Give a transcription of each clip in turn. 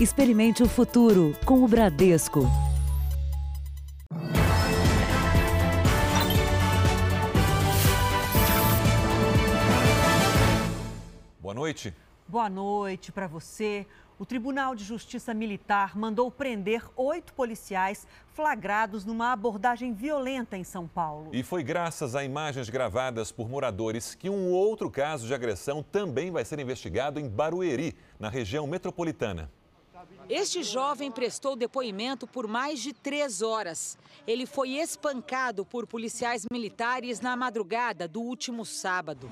Experimente o futuro com o Bradesco. Boa noite. Boa noite para você. O Tribunal de Justiça Militar mandou prender oito policiais flagrados numa abordagem violenta em São Paulo. E foi graças a imagens gravadas por moradores que um outro caso de agressão também vai ser investigado em Barueri, na região metropolitana. Este jovem prestou depoimento por mais de três horas. Ele foi espancado por policiais militares na madrugada do último sábado.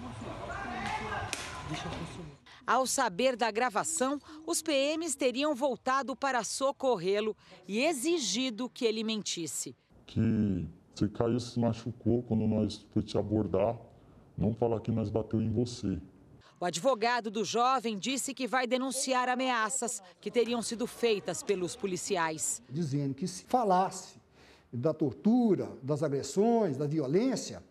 Ao saber da gravação, os PMs teriam voltado para socorrê-lo e exigido que ele mentisse. Que você caiu, se machucou quando nós foi te abordar, não falar que nós bateu em você. O advogado do jovem disse que vai denunciar ameaças que teriam sido feitas pelos policiais. Dizendo que se falasse da tortura, das agressões, da violência,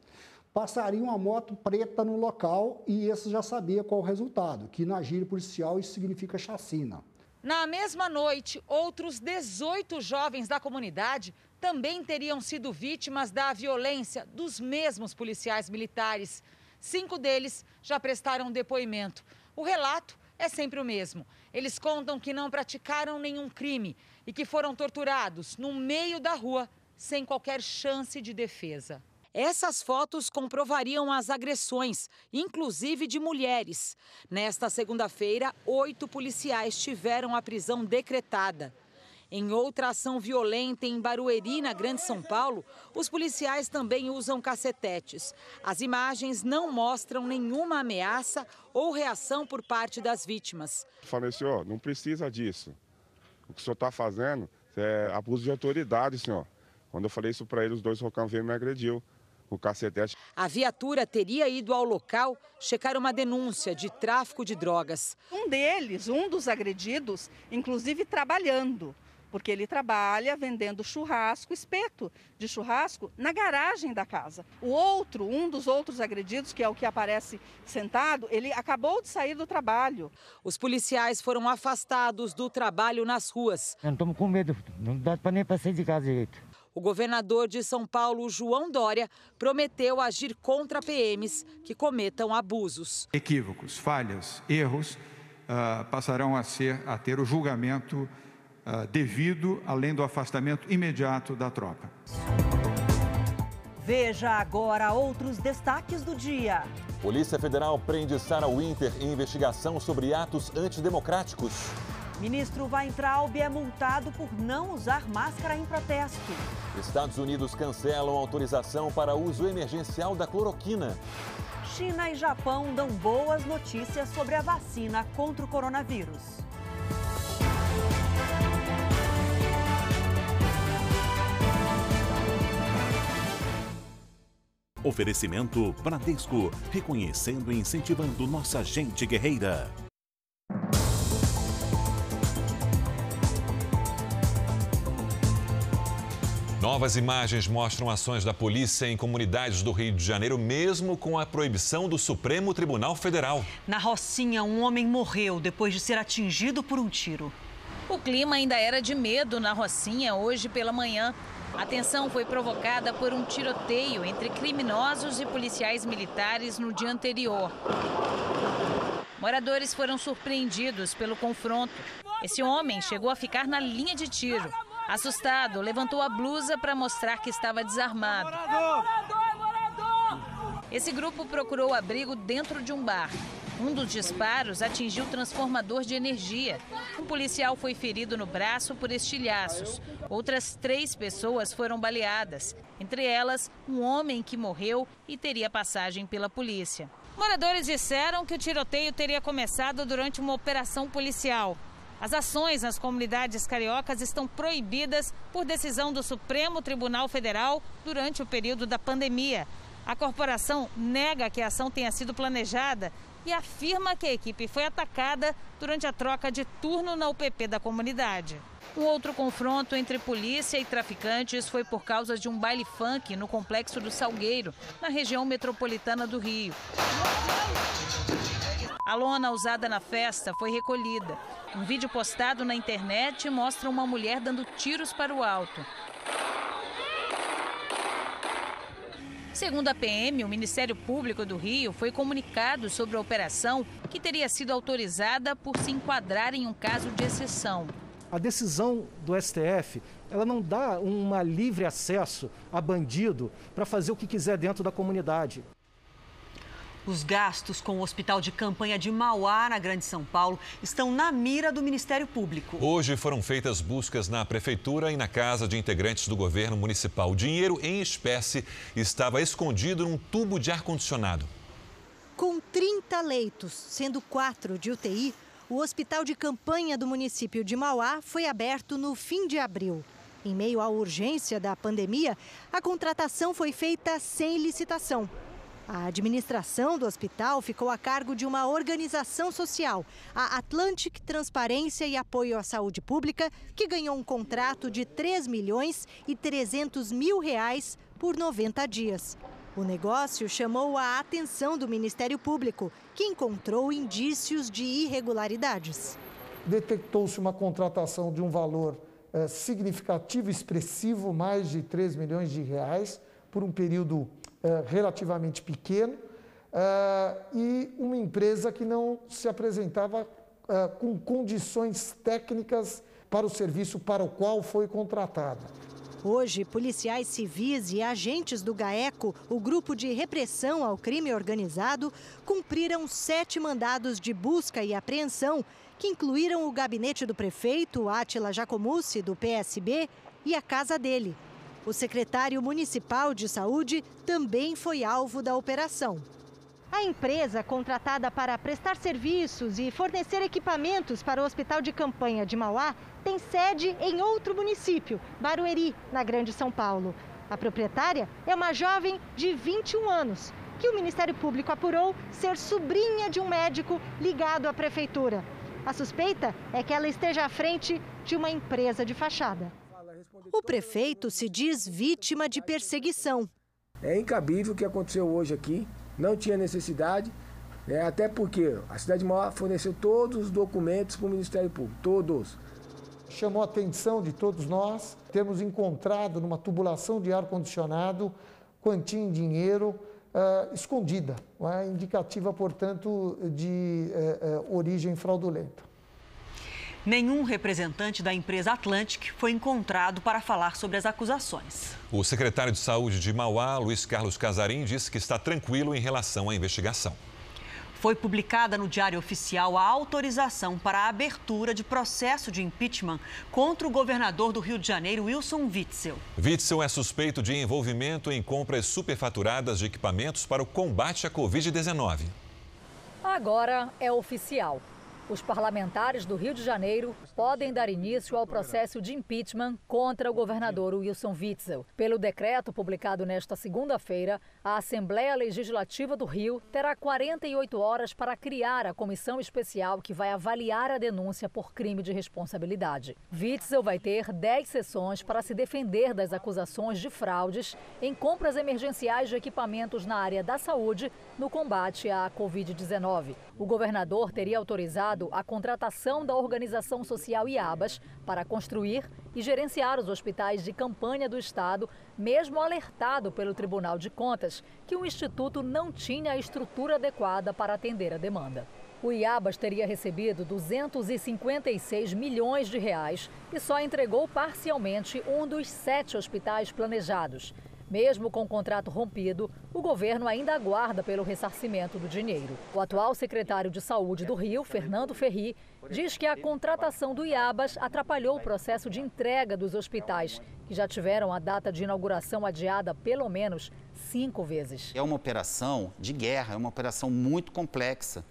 passaria uma moto preta no local e esse já sabia qual o resultado, que na gíria policial isso significa chacina. Na mesma noite, outros 18 jovens da comunidade também teriam sido vítimas da violência dos mesmos policiais militares. Cinco deles já prestaram depoimento. O relato é sempre o mesmo. Eles contam que não praticaram nenhum crime e que foram torturados no meio da rua sem qualquer chance de defesa. Essas fotos comprovariam as agressões, inclusive de mulheres. Nesta segunda-feira, oito policiais tiveram a prisão decretada. Em outra ação violenta em Barueri, na Grande São Paulo, os policiais também usam cacetetes. As imagens não mostram nenhuma ameaça ou reação por parte das vítimas. Falei, senhor, não precisa disso. O que o senhor está fazendo é abuso de autoridade, senhor. Quando eu falei isso para ele, os dois rocão veio e me agrediu o cacetete. A viatura teria ido ao local checar uma denúncia de tráfico de drogas. Um deles, um dos agredidos, inclusive trabalhando, porque ele trabalha vendendo churrasco, espeto de churrasco, na garagem da casa. O outro, um dos outros agredidos, que é o que aparece sentado, ele acabou de sair do trabalho. Os policiais foram afastados do trabalho nas ruas. Eu não estamos com medo, não dá para nem para sair de casa direito. O governador de São Paulo, João Dória, prometeu agir contra PMs que cometam abusos. Equívocos, falhas, erros uh, passarão a, ser, a ter o julgamento uh, devido, além do afastamento imediato da tropa. Veja agora outros destaques do dia. Polícia Federal prende Sarah Winter em investigação sobre atos antidemocráticos. Ministro Weintraub é multado por não usar máscara em protesto. Estados Unidos cancelam autorização para uso emergencial da cloroquina. China e Japão dão boas notícias sobre a vacina contra o coronavírus. Oferecimento Bradesco, reconhecendo e incentivando nossa gente guerreira. Novas imagens mostram ações da polícia em comunidades do Rio de Janeiro, mesmo com a proibição do Supremo Tribunal Federal. Na Rocinha, um homem morreu depois de ser atingido por um tiro. O clima ainda era de medo na Rocinha hoje pela manhã. A tensão foi provocada por um tiroteio entre criminosos e policiais militares no dia anterior. Moradores foram surpreendidos pelo confronto. Esse homem chegou a ficar na linha de tiro. Assustado, levantou a blusa para mostrar que estava desarmado. Esse grupo procurou abrigo dentro de um bar. Um dos disparos atingiu o transformador de energia. Um policial foi ferido no braço por estilhaços. Outras três pessoas foram baleadas, entre elas um homem que morreu e teria passagem pela polícia. Moradores disseram que o tiroteio teria começado durante uma operação policial. As ações nas comunidades cariocas estão proibidas por decisão do Supremo Tribunal Federal durante o período da pandemia. A corporação nega que a ação tenha sido planejada e afirma que a equipe foi atacada durante a troca de turno na UPP da comunidade. Um outro confronto entre polícia e traficantes foi por causa de um baile funk no complexo do Salgueiro, na região metropolitana do Rio. A lona usada na festa foi recolhida. Um vídeo postado na internet mostra uma mulher dando tiros para o alto. Segundo a PM, o Ministério Público do Rio foi comunicado sobre a operação que teria sido autorizada por se enquadrar em um caso de exceção. A decisão do STF, ela não dá um livre acesso a bandido para fazer o que quiser dentro da comunidade. Os gastos com o Hospital de Campanha de Mauá, na Grande São Paulo, estão na mira do Ministério Público. Hoje foram feitas buscas na Prefeitura e na casa de integrantes do governo municipal. O dinheiro em espécie estava escondido num tubo de ar-condicionado. Com 30 leitos, sendo quatro de UTI, o Hospital de Campanha do município de Mauá foi aberto no fim de abril. Em meio à urgência da pandemia, a contratação foi feita sem licitação. A administração do hospital ficou a cargo de uma organização social, a Atlantic Transparência e Apoio à Saúde Pública, que ganhou um contrato de 3 milhões e 300 mil reais por 90 dias. O negócio chamou a atenção do Ministério Público, que encontrou indícios de irregularidades. Detectou-se uma contratação de um valor eh, significativo, expressivo, mais de 3 milhões de reais, por um período eh, relativamente pequeno eh, e uma empresa que não se apresentava eh, com condições técnicas para o serviço para o qual foi contratada. Hoje, policiais civis e agentes do GAECO, o grupo de repressão ao crime organizado, cumpriram sete mandados de busca e apreensão, que incluíram o gabinete do prefeito, Átila Jacomucci, do PSB, e a casa dele, o secretário municipal de saúde também foi alvo da operação. A empresa, contratada para prestar serviços e fornecer equipamentos para o Hospital de Campanha de Mauá, tem sede em outro município, Barueri, na Grande São Paulo. A proprietária é uma jovem de 21 anos, que o Ministério Público apurou ser sobrinha de um médico ligado à prefeitura. A suspeita é que ela esteja à frente de uma empresa de fachada. O prefeito se diz vítima de perseguição. É incabível o que aconteceu hoje aqui, não tinha necessidade, né, até porque a cidade de Mauá forneceu todos os documentos para o Ministério Público, todos. Chamou a atenção de todos nós, temos encontrado numa tubulação de ar-condicionado quantia em dinheiro uh, escondida, é? indicativa, portanto, de uh, uh, origem fraudulenta. Nenhum representante da empresa Atlantic foi encontrado para falar sobre as acusações. O secretário de Saúde de Mauá, Luiz Carlos Casarim, disse que está tranquilo em relação à investigação. Foi publicada no Diário Oficial a autorização para a abertura de processo de impeachment contra o governador do Rio de Janeiro, Wilson Witzel. Witzel é suspeito de envolvimento em compras superfaturadas de equipamentos para o combate à Covid-19. Agora é oficial. Os parlamentares do Rio de Janeiro podem dar início ao processo de impeachment contra o governador Wilson Witzel. Pelo decreto publicado nesta segunda-feira, a Assembleia Legislativa do Rio terá 48 horas para criar a comissão especial que vai avaliar a denúncia por crime de responsabilidade. Witzel vai ter 10 sessões para se defender das acusações de fraudes em compras emergenciais de equipamentos na área da saúde no combate à Covid-19. O governador teria autorizado a contratação da organização social IABAS para construir e gerenciar os hospitais de campanha do Estado, mesmo alertado pelo Tribunal de Contas que o Instituto não tinha a estrutura adequada para atender a demanda. O IABAS teria recebido 256 milhões de reais e só entregou parcialmente um dos sete hospitais planejados. Mesmo com o contrato rompido, o governo ainda aguarda pelo ressarcimento do dinheiro. O atual secretário de Saúde do Rio, Fernando Ferri, diz que a contratação do IABAS atrapalhou o processo de entrega dos hospitais, que já tiveram a data de inauguração adiada pelo menos cinco vezes. É uma operação de guerra, é uma operação muito complexa.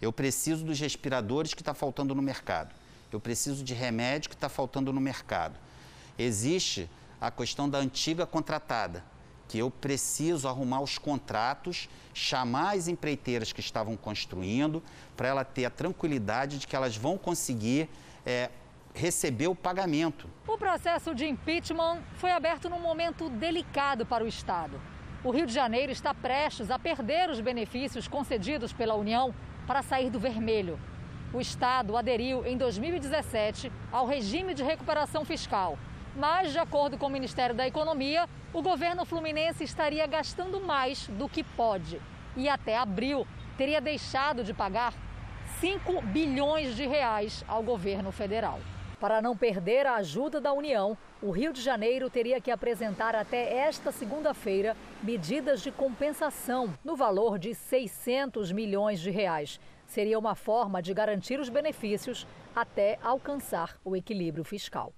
Eu preciso dos respiradores que está faltando no mercado. Eu preciso de remédio que está faltando no mercado. Existe a questão da antiga contratada, que eu preciso arrumar os contratos, chamar as empreiteiras que estavam construindo, para ela ter a tranquilidade de que elas vão conseguir é, receber o pagamento. O processo de impeachment foi aberto num momento delicado para o Estado. O Rio de Janeiro está prestes a perder os benefícios concedidos pela União para sair do vermelho. O Estado aderiu em 2017 ao regime de recuperação fiscal. Mas, de acordo com o Ministério da Economia, o governo fluminense estaria gastando mais do que pode. E até abril teria deixado de pagar 5 bilhões de reais ao governo federal. Para não perder a ajuda da União, o Rio de Janeiro teria que apresentar até esta segunda-feira medidas de compensação no valor de 600 milhões de reais. Seria uma forma de garantir os benefícios até alcançar o equilíbrio fiscal.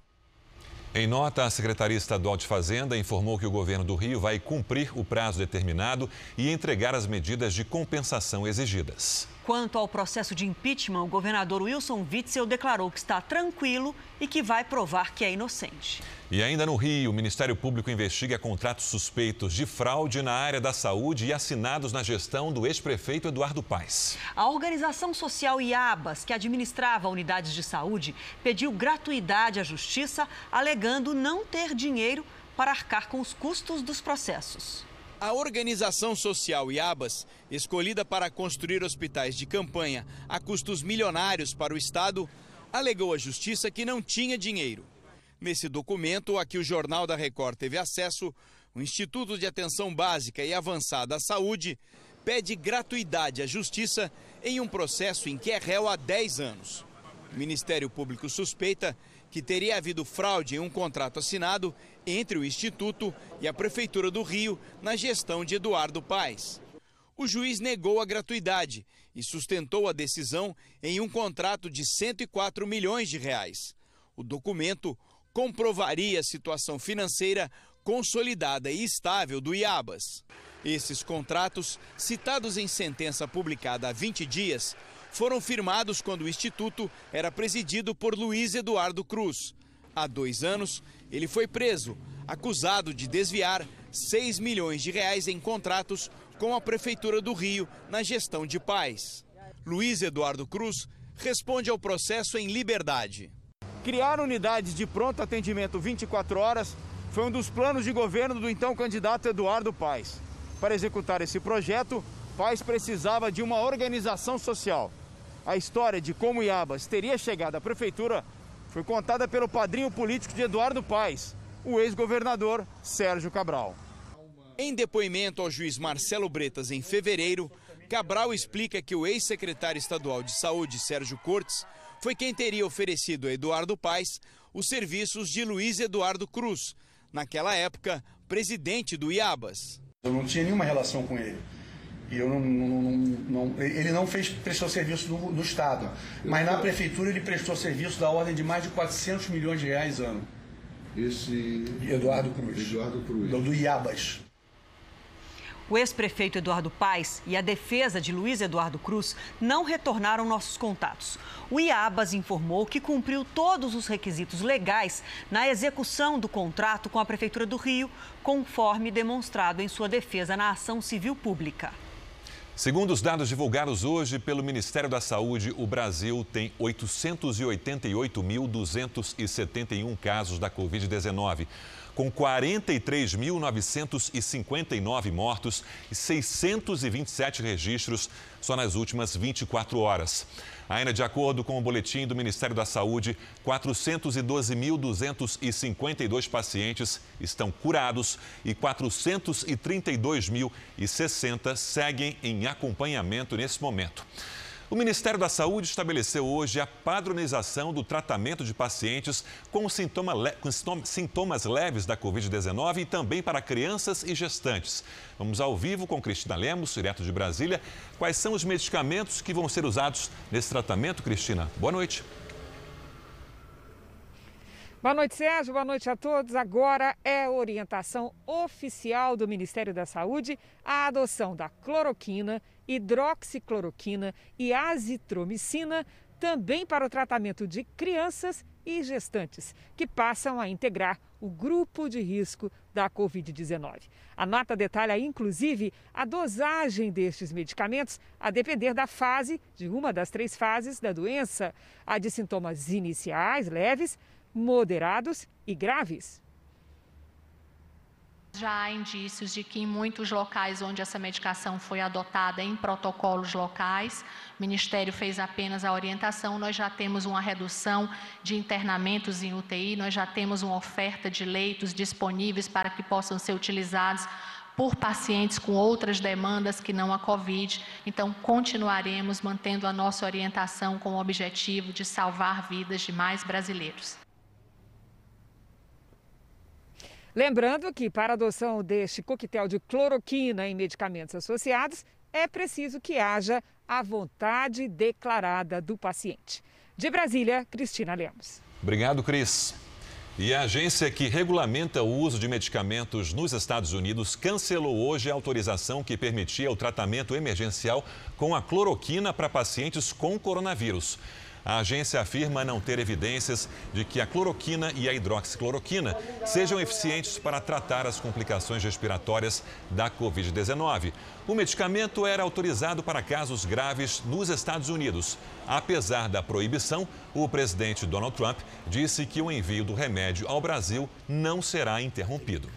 Em nota, a Secretaria Estadual de Fazenda informou que o governo do Rio vai cumprir o prazo determinado e entregar as medidas de compensação exigidas. Quanto ao processo de impeachment, o governador Wilson Witzel declarou que está tranquilo e que vai provar que é inocente. E ainda no Rio, o Ministério Público investiga contratos suspeitos de fraude na área da saúde e assinados na gestão do ex-prefeito Eduardo Paes. A organização social IABAS, que administrava unidades de saúde, pediu gratuidade à Justiça, alegando não ter dinheiro para arcar com os custos dos processos. A organização social IABAS, escolhida para construir hospitais de campanha a custos milionários para o Estado, alegou à Justiça que não tinha dinheiro. Nesse documento, a que o Jornal da Record teve acesso, o Instituto de Atenção Básica e Avançada à Saúde pede gratuidade à Justiça em um processo em que é réu há 10 anos. O Ministério Público suspeita que teria havido fraude em um contrato assinado entre o Instituto e a Prefeitura do Rio na gestão de Eduardo Paes. O juiz negou a gratuidade e sustentou a decisão em um contrato de 104 milhões de reais. O documento comprovaria a situação financeira consolidada e estável do IABAS. Esses contratos, citados em sentença publicada há 20 dias, foram firmados quando o Instituto era presidido por Luiz Eduardo Cruz. Há dois anos, ele foi preso, acusado de desviar 6 milhões de reais em contratos com a Prefeitura do Rio na gestão de paz. Luiz Eduardo Cruz responde ao processo em liberdade. Criar unidades de pronto atendimento 24 horas foi um dos planos de governo do então candidato Eduardo Paes. Para executar esse projeto, Paes precisava de uma organização social. A história de como Iabas teria chegado à prefeitura foi contada pelo padrinho político de Eduardo Paes, o ex-governador Sérgio Cabral. Em depoimento ao juiz Marcelo Bretas em fevereiro, Cabral explica que o ex-secretário estadual de saúde, Sérgio Cortes, foi quem teria oferecido a Eduardo Paes os serviços de Luiz Eduardo Cruz, naquela época presidente do IABAS. Eu não tinha nenhuma relação com ele. E eu não, não, não, não, ele não fez, prestou serviço no, no Estado, mas na Prefeitura ele prestou serviço da ordem de mais de 400 milhões de reais ano. Esse. Eduardo Cruz. Eduardo Cruz. Do, do Iabas. O ex-prefeito Eduardo Paes e a defesa de Luiz Eduardo Cruz não retornaram nossos contatos. O IABAS informou que cumpriu todos os requisitos legais na execução do contrato com a Prefeitura do Rio, conforme demonstrado em sua defesa na ação civil pública. Segundo os dados divulgados hoje pelo Ministério da Saúde, o Brasil tem 888.271 casos da Covid-19 com 43.959 mortos e 627 registros só nas últimas 24 horas. Ainda de acordo com o boletim do Ministério da Saúde, 412.252 pacientes estão curados e 432.060 seguem em acompanhamento nesse momento. O Ministério da Saúde estabeleceu hoje a padronização do tratamento de pacientes com, sintoma le... com sintomas leves da Covid-19 e também para crianças e gestantes. Vamos ao vivo com Cristina Lemos, direto de Brasília. Quais são os medicamentos que vão ser usados nesse tratamento, Cristina? Boa noite. Boa noite, Sérgio. Boa noite a todos. Agora é orientação oficial do Ministério da Saúde a adoção da cloroquina hidroxicloroquina e azitromicina, também para o tratamento de crianças e gestantes, que passam a integrar o grupo de risco da Covid-19. A nota detalha, inclusive, a dosagem destes medicamentos a depender da fase, de uma das três fases da doença, a de sintomas iniciais, leves, moderados e graves. Já há indícios de que em muitos locais onde essa medicação foi adotada em protocolos locais, o Ministério fez apenas a orientação, nós já temos uma redução de internamentos em UTI, nós já temos uma oferta de leitos disponíveis para que possam ser utilizados por pacientes com outras demandas que não a Covid. Então, continuaremos mantendo a nossa orientação com o objetivo de salvar vidas de mais brasileiros. Lembrando que para adoção deste coquetel de cloroquina em medicamentos associados, é preciso que haja a vontade declarada do paciente. De Brasília, Cristina Lemos. Obrigado, Cris. E a agência que regulamenta o uso de medicamentos nos Estados Unidos cancelou hoje a autorização que permitia o tratamento emergencial com a cloroquina para pacientes com coronavírus. A agência afirma não ter evidências de que a cloroquina e a hidroxicloroquina sejam eficientes para tratar as complicações respiratórias da Covid-19. O medicamento era autorizado para casos graves nos Estados Unidos. Apesar da proibição, o presidente Donald Trump disse que o envio do remédio ao Brasil não será interrompido.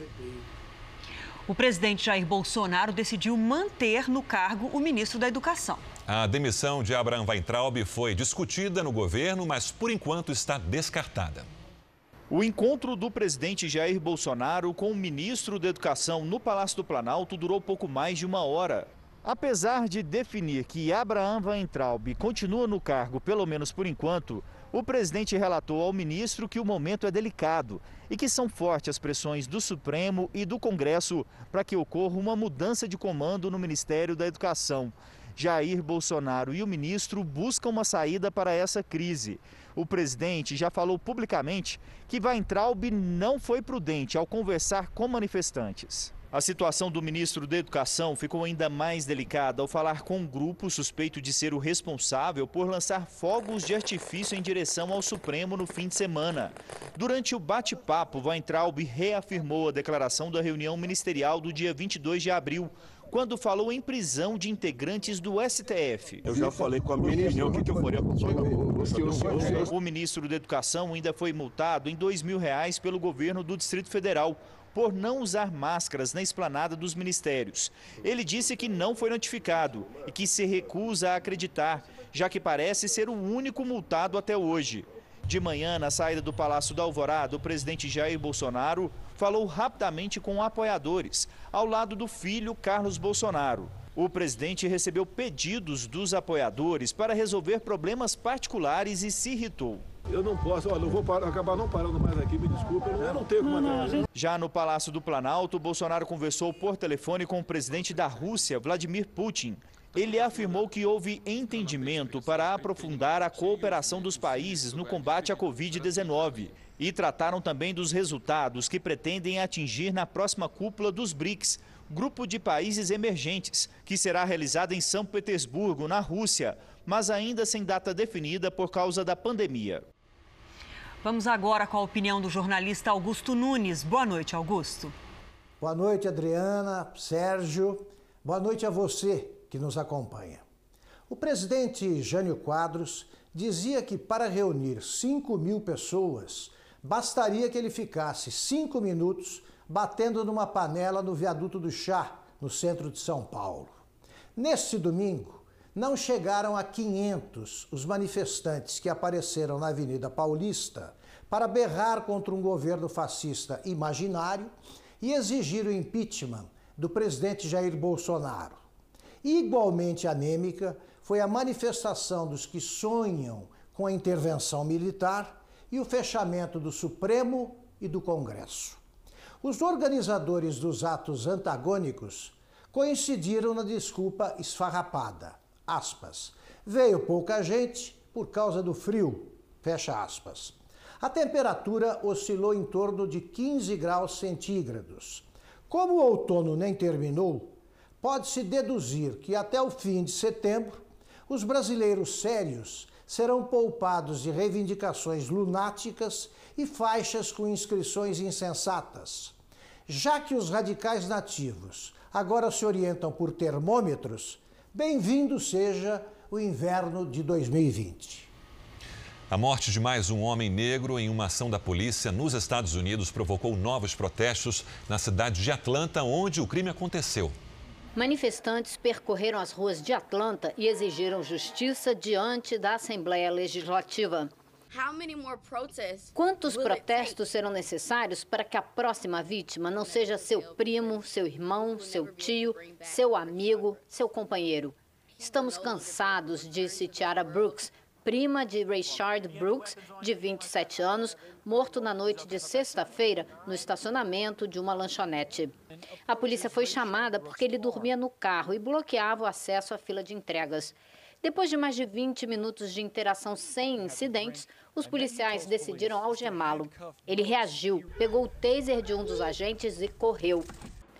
O presidente Jair Bolsonaro decidiu manter no cargo o ministro da Educação. A demissão de Abraham Weintraub foi discutida no governo, mas por enquanto está descartada. O encontro do presidente Jair Bolsonaro com o ministro da Educação no Palácio do Planalto durou pouco mais de uma hora. Apesar de definir que Abraham Weintraub continua no cargo, pelo menos por enquanto, o presidente relatou ao ministro que o momento é delicado e que são fortes as pressões do Supremo e do Congresso para que ocorra uma mudança de comando no Ministério da Educação. Jair Bolsonaro e o ministro buscam uma saída para essa crise. O presidente já falou publicamente que Weintraub não foi prudente ao conversar com manifestantes. A situação do ministro da Educação ficou ainda mais delicada ao falar com um grupo suspeito de ser o responsável por lançar fogos de artifício em direção ao Supremo no fim de semana. Durante o bate-papo, Weintraub reafirmou a declaração da reunião ministerial do dia 22 de abril, quando falou em prisão de integrantes do STF. Eu já falei com a minha opinião o que, que eu faria com o O ministro da Educação ainda foi multado em dois mil reais pelo governo do Distrito Federal por não usar máscaras na esplanada dos ministérios. Ele disse que não foi notificado e que se recusa a acreditar, já que parece ser o único multado até hoje. De manhã, na saída do Palácio da Alvorada, o presidente Jair Bolsonaro falou rapidamente com apoiadores, ao lado do filho Carlos Bolsonaro. O presidente recebeu pedidos dos apoiadores para resolver problemas particulares e se irritou. Eu não posso, olha, eu vou parar, acabar não parando mais aqui, me desculpe, eu não, eu não tenho como não, Já no Palácio do Planalto, Bolsonaro conversou por telefone com o presidente da Rússia, Vladimir Putin. Ele afirmou que houve entendimento para aprofundar a cooperação dos países no combate à Covid-19 e trataram também dos resultados que pretendem atingir na próxima cúpula dos BRICS, grupo de países emergentes, que será realizada em São Petersburgo, na Rússia, mas ainda sem data definida por causa da pandemia. Vamos agora com a opinião do jornalista Augusto Nunes. Boa noite, Augusto. Boa noite, Adriana, Sérgio. Boa noite a você que nos acompanha. O presidente Jânio Quadros dizia que para reunir 5 mil pessoas, bastaria que ele ficasse cinco minutos batendo numa panela no viaduto do Chá, no centro de São Paulo. Neste domingo, não chegaram a 500 os manifestantes que apareceram na Avenida Paulista para berrar contra um governo fascista imaginário e exigir o impeachment do presidente Jair Bolsonaro. Igualmente anêmica foi a manifestação dos que sonham com a intervenção militar e o fechamento do Supremo e do Congresso. Os organizadores dos atos antagônicos coincidiram na desculpa esfarrapada. Aspas. Veio pouca gente por causa do frio. Fecha aspas. A temperatura oscilou em torno de 15 graus centígrados. Como o outono nem terminou, pode-se deduzir que até o fim de setembro, os brasileiros sérios serão poupados de reivindicações lunáticas e faixas com inscrições insensatas. Já que os radicais nativos agora se orientam por termômetros, bem-vindo seja o inverno de 2020. A morte de mais um homem negro em uma ação da polícia nos Estados Unidos provocou novos protestos na cidade de Atlanta, onde o crime aconteceu. Manifestantes percorreram as ruas de Atlanta e exigiram justiça diante da Assembleia Legislativa. Quantos protestos serão necessários para que a próxima vítima não seja seu primo, seu irmão, seu tio, seu amigo, seu companheiro? Estamos cansados, disse Tiara Brooks, prima de Rayshard Brooks, de 27 anos, morto na noite de sexta-feira no estacionamento de uma lanchonete. A polícia foi chamada porque ele dormia no carro e bloqueava o acesso à fila de entregas. Depois de mais de 20 minutos de interação sem incidentes, os policiais decidiram algemá-lo. Ele reagiu, pegou o taser de um dos agentes e correu.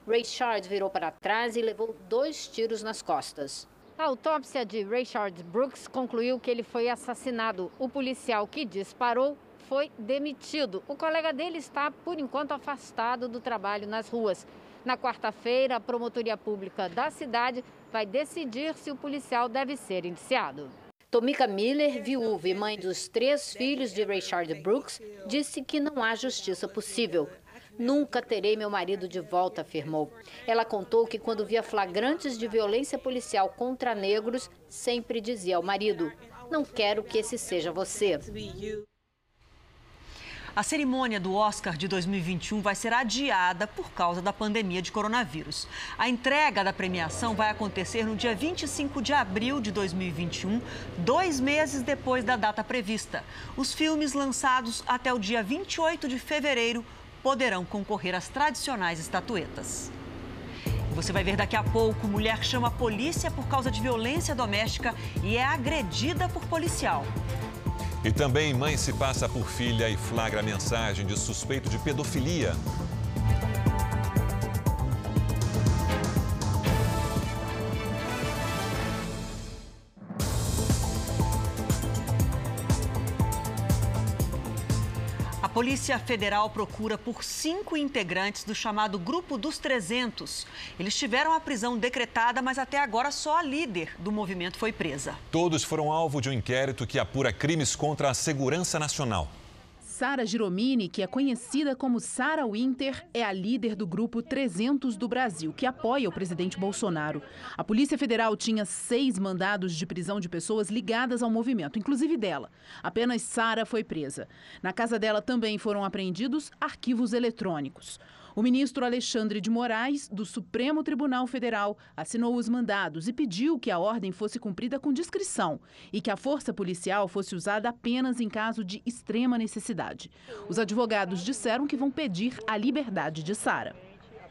Rayshard virou para trás e levou dois tiros nas costas. A autópsia de Rayshard Brooks concluiu que ele foi assassinado. O policial que disparou foi demitido. O colega dele está, por enquanto, afastado do trabalho nas ruas. Na quarta-feira, a promotoria pública da cidade vai decidir se o policial deve ser indiciado. Tomika Miller, viúva e mãe dos três filhos de Rayshard Brooks, disse que não há justiça possível. Nunca terei meu marido de volta, afirmou. Ela contou que quando via flagrantes de violência policial contra negros, sempre dizia ao marido: Não quero que esse seja você. A cerimônia do Oscar de 2021 vai ser adiada por causa da pandemia de coronavírus. A entrega da premiação vai acontecer no dia 25 de abril de 2021, dois meses depois da data prevista. Os filmes lançados até o dia 28 de fevereiro poderão concorrer às tradicionais estatuetas. Você vai ver daqui a pouco: mulher chama a polícia por causa de violência doméstica e é agredida por policial. E também mãe se passa por filha e flagra mensagem de suspeito de pedofilia. Polícia Federal procura por cinco integrantes do chamado Grupo dos 300. Eles tiveram a prisão decretada, mas até agora só a líder do movimento foi presa. Todos foram alvo de um inquérito que apura crimes contra a segurança nacional. Sara Giromini, que é conhecida como Sara Winter, é a líder do grupo 300 do Brasil, que apoia o presidente Bolsonaro. A Polícia Federal tinha seis mandados de prisão de pessoas ligadas ao movimento, inclusive dela. Apenas Sara foi presa. Na casa dela também foram apreendidos arquivos eletrônicos. O ministro Alexandre de Moraes, do Supremo Tribunal Federal, assinou os mandados e pediu que a ordem fosse cumprida com discrição e que a força policial fosse usada apenas em caso de extrema necessidade. Os advogados disseram que vão pedir a liberdade de Sara.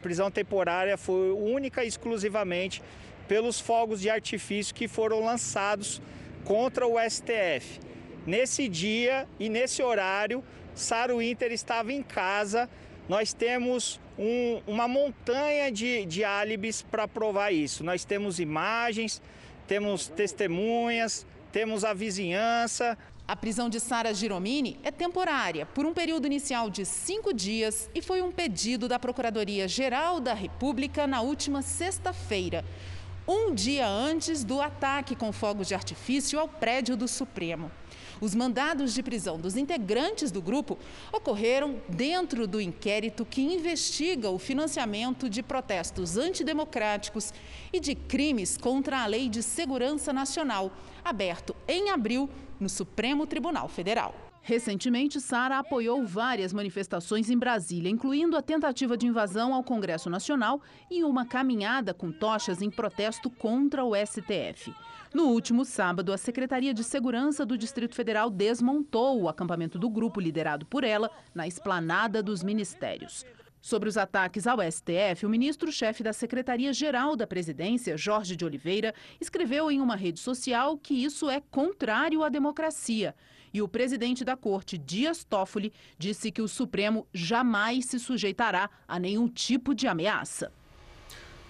Prisão temporária foi única e exclusivamente pelos fogos de artifício que foram lançados contra o STF. Nesse dia e nesse horário, Sara Winter estava em casa nós temos um, uma montanha de, de álibis para provar isso. Nós temos imagens, temos testemunhas, temos a vizinhança. A prisão de Sara Giromini é temporária, por um período inicial de cinco dias, e foi um pedido da Procuradoria-Geral da República na última sexta-feira, um dia antes do ataque com fogos de artifício ao prédio do Supremo. Os mandados de prisão dos integrantes do grupo ocorreram dentro do inquérito que investiga o financiamento de protestos antidemocráticos e de crimes contra a Lei de Segurança Nacional, aberto em abril no Supremo Tribunal Federal. Recentemente, Sara apoiou várias manifestações em Brasília, incluindo a tentativa de invasão ao Congresso Nacional e uma caminhada com tochas em protesto contra o STF. No último sábado, a Secretaria de Segurança do Distrito Federal desmontou o acampamento do grupo liderado por ela na esplanada dos ministérios. Sobre os ataques ao STF, o ministro-chefe da Secretaria-Geral da Presidência, Jorge de Oliveira, escreveu em uma rede social que isso é contrário à democracia. E o presidente da corte, Dias Toffoli, disse que o Supremo jamais se sujeitará a nenhum tipo de ameaça.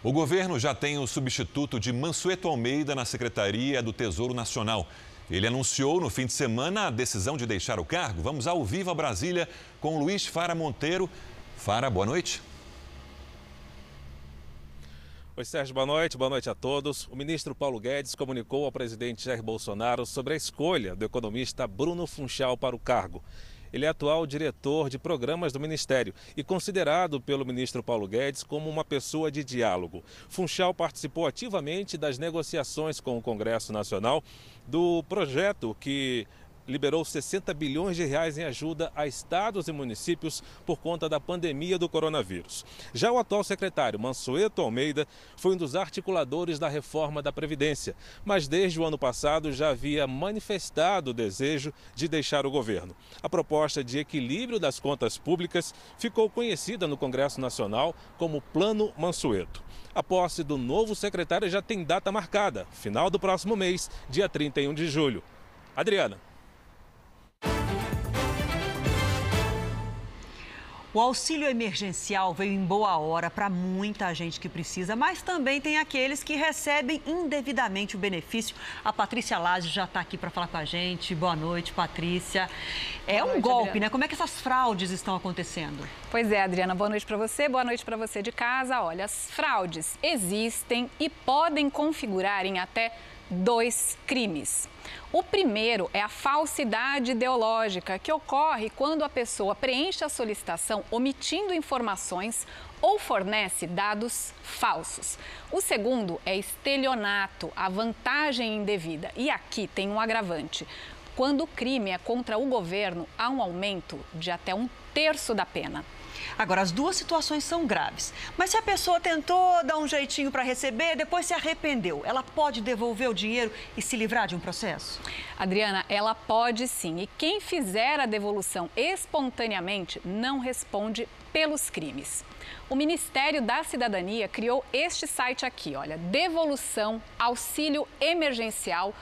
O governo já tem o substituto de Mansueto Almeida na Secretaria do Tesouro Nacional. Ele anunciou no fim de semana a decisão de deixar o cargo. Vamos ao vivo a Brasília com Luiz Fara Monteiro. Fara, boa noite. Oi, Sérgio, boa noite, boa noite a todos. O ministro Paulo Guedes comunicou ao presidente Jair Bolsonaro sobre a escolha do economista Bruno Funchal para o cargo. Ele é atual diretor de programas do Ministério e considerado pelo ministro Paulo Guedes como uma pessoa de diálogo. Funchal participou ativamente das negociações com o Congresso Nacional do projeto que liberou 60 bilhões de reais em ajuda a estados e municípios por conta da pandemia do coronavírus. Já o atual secretário Mansueto Almeida foi um dos articuladores da reforma da Previdência, mas desde o ano passado já havia manifestado o desejo de deixar o governo. A proposta de equilíbrio das contas públicas ficou conhecida no Congresso Nacional como Plano Mansueto. A posse do novo secretário já tem data marcada, final do próximo mês, dia 31 de julho. Adriana. O auxílio emergencial veio em boa hora para muita gente que precisa, mas também tem aqueles que recebem indevidamente o benefício. A Patrícia Laje já está aqui para falar com a gente. Boa noite, Patrícia. É boa um noite, golpe, Adriana. né? Como é que essas fraudes estão acontecendo? Pois é, Adriana. Boa noite para você, boa noite para você de casa. Olha, as fraudes existem e podem configurar em até dois crimes. O primeiro é a falsidade ideológica, que ocorre quando a pessoa preenche a solicitação omitindo informações ou fornece dados falsos. O segundo é estelionato, a vantagem indevida. E aqui tem um agravante. Quando o crime é contra o governo, há um aumento de até um terço da pena. Agora, as duas situações são graves. Mas se a pessoa tentou dar um jeitinho para receber, depois se arrependeu, ela pode devolver o dinheiro e se livrar de um processo? Adriana, ela pode sim. E quem fizer a devolução espontaneamente não responde pelos crimes. O Ministério da Cidadania criou este site aqui, olha, devolução auxílio emergencial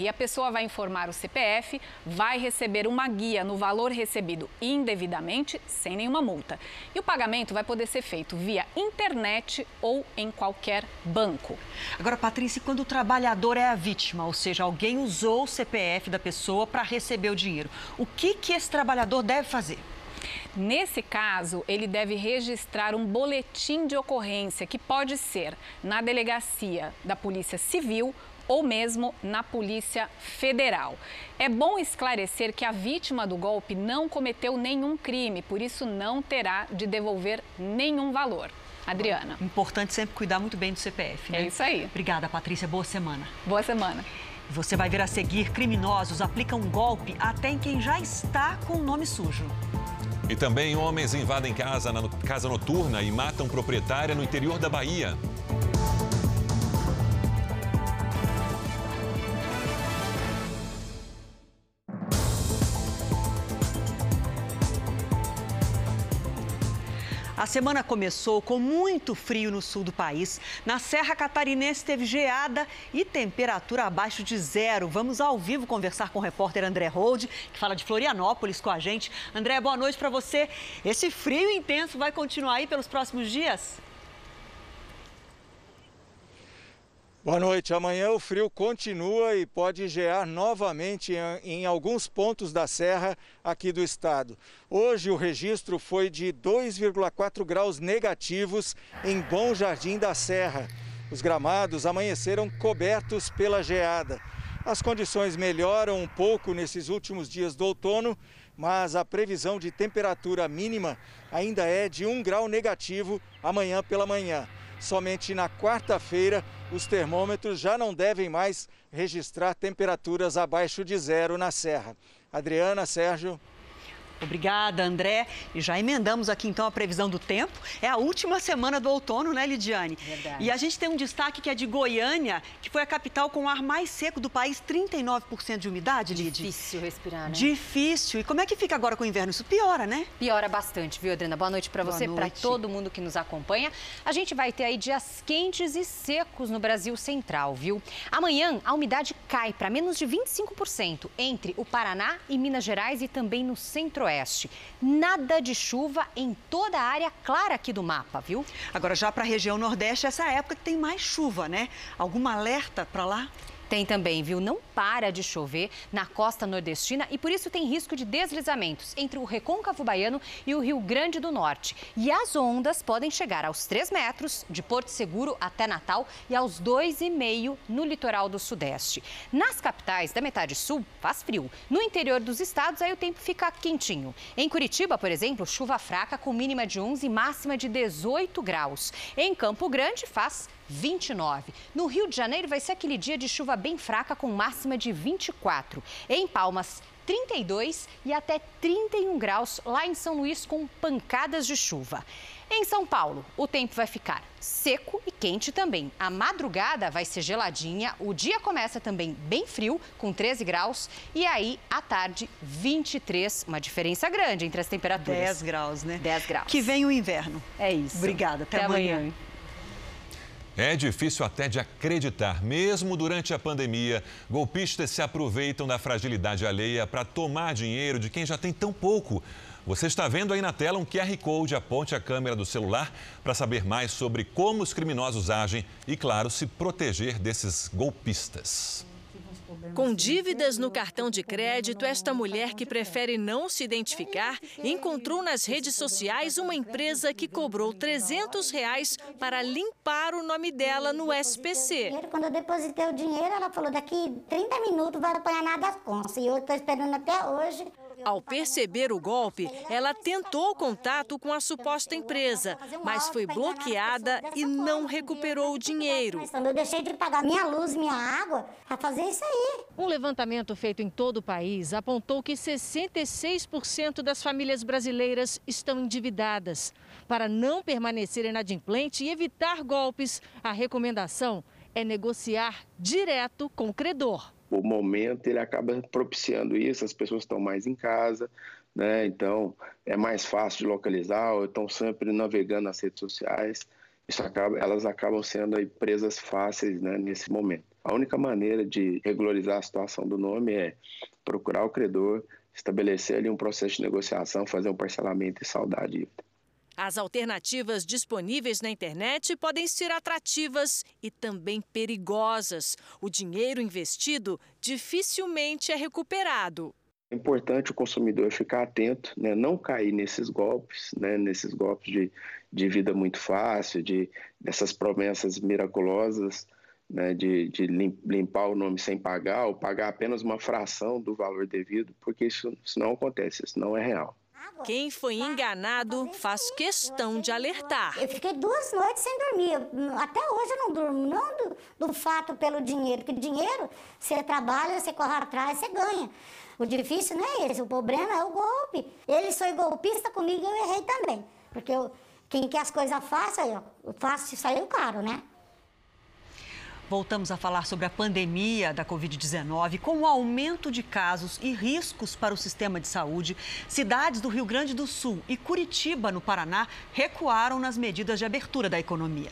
e a pessoa vai informar o CPF, vai receber uma guia no valor recebido indevidamente, sem nenhuma multa. E o pagamento vai poder ser feito via internet ou em qualquer banco. Agora, Patrícia, quando o trabalhador é a vítima, ou seja, alguém usou o CPF da pessoa para receber o dinheiro, o que, que esse trabalhador deve fazer? Nesse caso, ele deve registrar um boletim de ocorrência que pode ser na delegacia da Polícia Civil ou mesmo na Polícia Federal. É bom esclarecer que a vítima do golpe não cometeu nenhum crime, por isso não terá de devolver nenhum valor. Adriana. Importante sempre cuidar muito bem do CPF, né? É isso aí. Obrigada, Patrícia. Boa semana. Boa semana. Você vai ver a seguir: criminosos aplicam golpe até em quem já está com o nome sujo. E também homens invadem casa, na casa noturna e matam proprietária no interior da Bahia. A semana começou com muito frio no sul do país. Na Serra Catarinense teve geada e temperatura abaixo de zero. Vamos ao vivo conversar com o repórter André Hold, que fala de Florianópolis com a gente. André, boa noite para você. Esse frio intenso vai continuar aí pelos próximos dias? Boa noite. Amanhã o frio continua e pode gear novamente em, em, alguns pontos da serra aqui do estado. Hoje o registro foi de 2,4 graus negativos em Bom Jardim da Serra. Os gramados amanheceram cobertos pela geada. As condições melhoram um pouco nesses últimos dias do outono, mas a previsão de temperatura mínima ainda é de 1 grau negativo amanhã pela manhã. Somente na quarta-feira, os termômetros já não devem mais registrar temperaturas abaixo de zero na Serra. Adriana, Sérgio. Obrigada, André. E já emendamos aqui então a previsão do tempo. É a última semana do outono, né, Lidiane? Verdade. E a gente tem um destaque que é de Goiânia, que foi a capital com o ar mais seco do país, 39% de umidade, Lid. Difícil respirar, né? Difícil. E como é que fica agora com o inverno? Isso piora, né? Piora bastante, viu, Adriana? Boa noite para você, para todo mundo que nos acompanha. A gente vai ter aí dias quentes e secos no Brasil Central, viu? Amanhã a umidade cai para menos de 25% entre o Paraná e Minas Gerais e também no centro oeste. Nada de chuva em toda a área clara aqui do mapa, viu? Agora, já para a região nordeste, essa é época que tem mais chuva, né? Alguma alerta para lá? Tem também, viu? Não para de chover na costa nordestina e por isso tem risco de deslizamentos entre o Recôncavo Baiano e o Rio Grande do Norte. E as ondas podem chegar aos 3 metros de Porto Seguro até Natal e aos 2,5 no litoral do Sudeste. Nas capitais da metade sul, faz frio. No interior dos estados, aí o tempo fica quentinho. Em Curitiba, por exemplo, chuva fraca com mínima de 11 e máxima de 18 graus. Em Campo Grande, faz 29. No Rio de Janeiro vai ser aquele dia de chuva bem fraca com máxima de 24. Em Palmas, 32 e até 31 graus lá em São Luís com pancadas de chuva. Em São Paulo, o tempo vai ficar seco e quente também. A madrugada vai ser geladinha, o dia começa também bem frio, com 13 graus, e aí à tarde 23, uma diferença grande entre as temperaturas. 10 graus, né? 10 graus. Que vem o inverno. É isso. Obrigada, até, até amanhã. amanhã. É difícil até de acreditar. Mesmo durante a pandemia, golpistas se aproveitam da fragilidade alheia para tomar dinheiro de quem já tem tão pouco. Você está vendo aí na tela um QR Code, aponte a câmera do celular para saber mais sobre como os criminosos agem e, claro, se proteger desses golpistas. Com dívidas no cartão de crédito, esta mulher que prefere não se identificar encontrou nas redes sociais uma empresa que cobrou 300 reais para limpar o nome dela no SPC. Quando eu depositei o dinheiro, ela falou: daqui 30 minutos vai apanhar nada as contas. E eu estou esperando até hoje. Ao perceber o golpe, ela tentou contato com a suposta empresa, mas foi bloqueada e não recuperou o dinheiro. Eu deixei de pagar minha luz, minha água, para fazer isso aí. Um levantamento feito em todo o país apontou que 66% das famílias brasileiras estão endividadas. Para não permanecer inadimplente e evitar golpes, a recomendação é negociar direto com o credor o momento ele acaba propiciando isso, as pessoas estão mais em casa, né? Então é mais fácil de localizar, ou estão sempre navegando nas redes sociais. Isso acaba, elas acabam sendo aí presas fáceis, né, nesse momento. A única maneira de regularizar a situação do nome é procurar o credor, estabelecer ali um processo de negociação, fazer um parcelamento e saldar a dívida. As alternativas disponíveis na internet podem ser atrativas e também perigosas. O dinheiro investido dificilmente é recuperado. É importante o consumidor ficar atento, né? não cair nesses golpes, né? nesses golpes de, de vida muito fácil, de dessas promessas miraculosas, né? de, de limpar o nome sem pagar ou pagar apenas uma fração do valor devido, porque isso, isso não acontece, isso não é real. Quem foi enganado faz questão de alertar. Eu fiquei duas noites sem dormir. Até hoje eu não durmo. Não do, do fato pelo dinheiro, porque dinheiro, você trabalha, você corre atrás, você ganha. O difícil não é esse, o problema é o golpe. Ele foi golpista comigo, eu errei também. Porque eu, quem quer as coisas fáceis, eu faço saiu caro, né? Voltamos a falar sobre a pandemia da Covid-19. Com o aumento de casos e riscos para o sistema de saúde, cidades do Rio Grande do Sul e Curitiba, no Paraná, recuaram nas medidas de abertura da economia.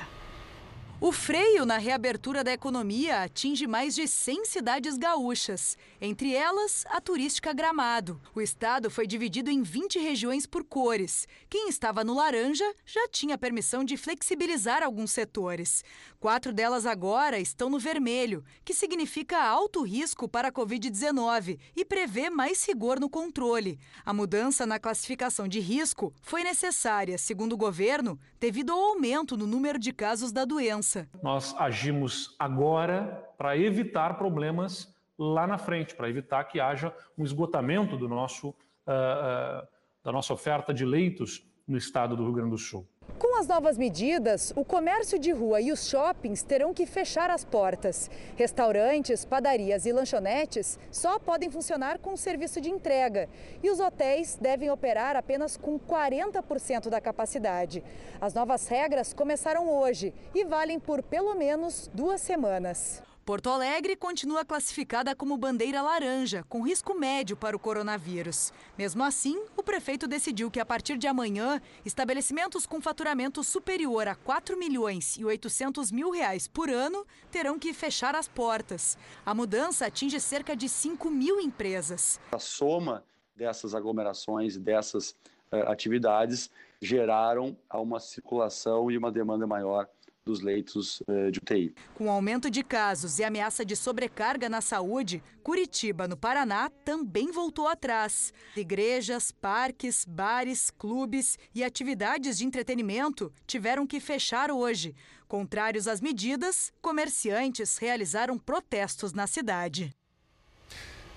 O freio na reabertura da economia atinge mais de 100 cidades gaúchas, entre elas a turística Gramado. O estado foi dividido em 20 regiões por cores. Quem estava no laranja já tinha permissão de flexibilizar alguns setores. Quatro delas agora estão no vermelho, que significa alto risco para a Covid-19 e prevê mais rigor no controle. A mudança na classificação de risco foi necessária, segundo o governo, devido ao aumento no número de casos da doença. Nós agimos agora para evitar problemas lá na frente, para evitar que haja um esgotamento do nosso, uh, uh, da nossa oferta de leitos no estado do Rio Grande do Sul. Com as novas medidas, o comércio de rua e os shoppings terão que fechar as portas. Restaurantes, padarias e lanchonetes só podem funcionar com serviço de entrega. E os hotéis devem operar apenas com 40% da capacidade. As novas regras começaram hoje e valem por pelo menos duas semanas. Porto Alegre continua classificada como bandeira laranja, com risco médio para o coronavírus. Mesmo assim, o prefeito decidiu que a partir de amanhã, estabelecimentos com faturamento superior a 4 milhões e 800 mil reais por ano terão que fechar as portas. A mudança atinge cerca de 5 mil empresas. A soma dessas aglomerações e dessas uh, atividades geraram uma circulação e uma demanda maior dos leitos eh, de UTI. Com o aumento de casos e ameaça de sobrecarga na saúde, Curitiba, no Paraná, também voltou atrás. Igrejas, parques, bares, clubes e atividades de entretenimento tiveram que fechar hoje. Contrários às medidas, comerciantes realizaram protestos na cidade.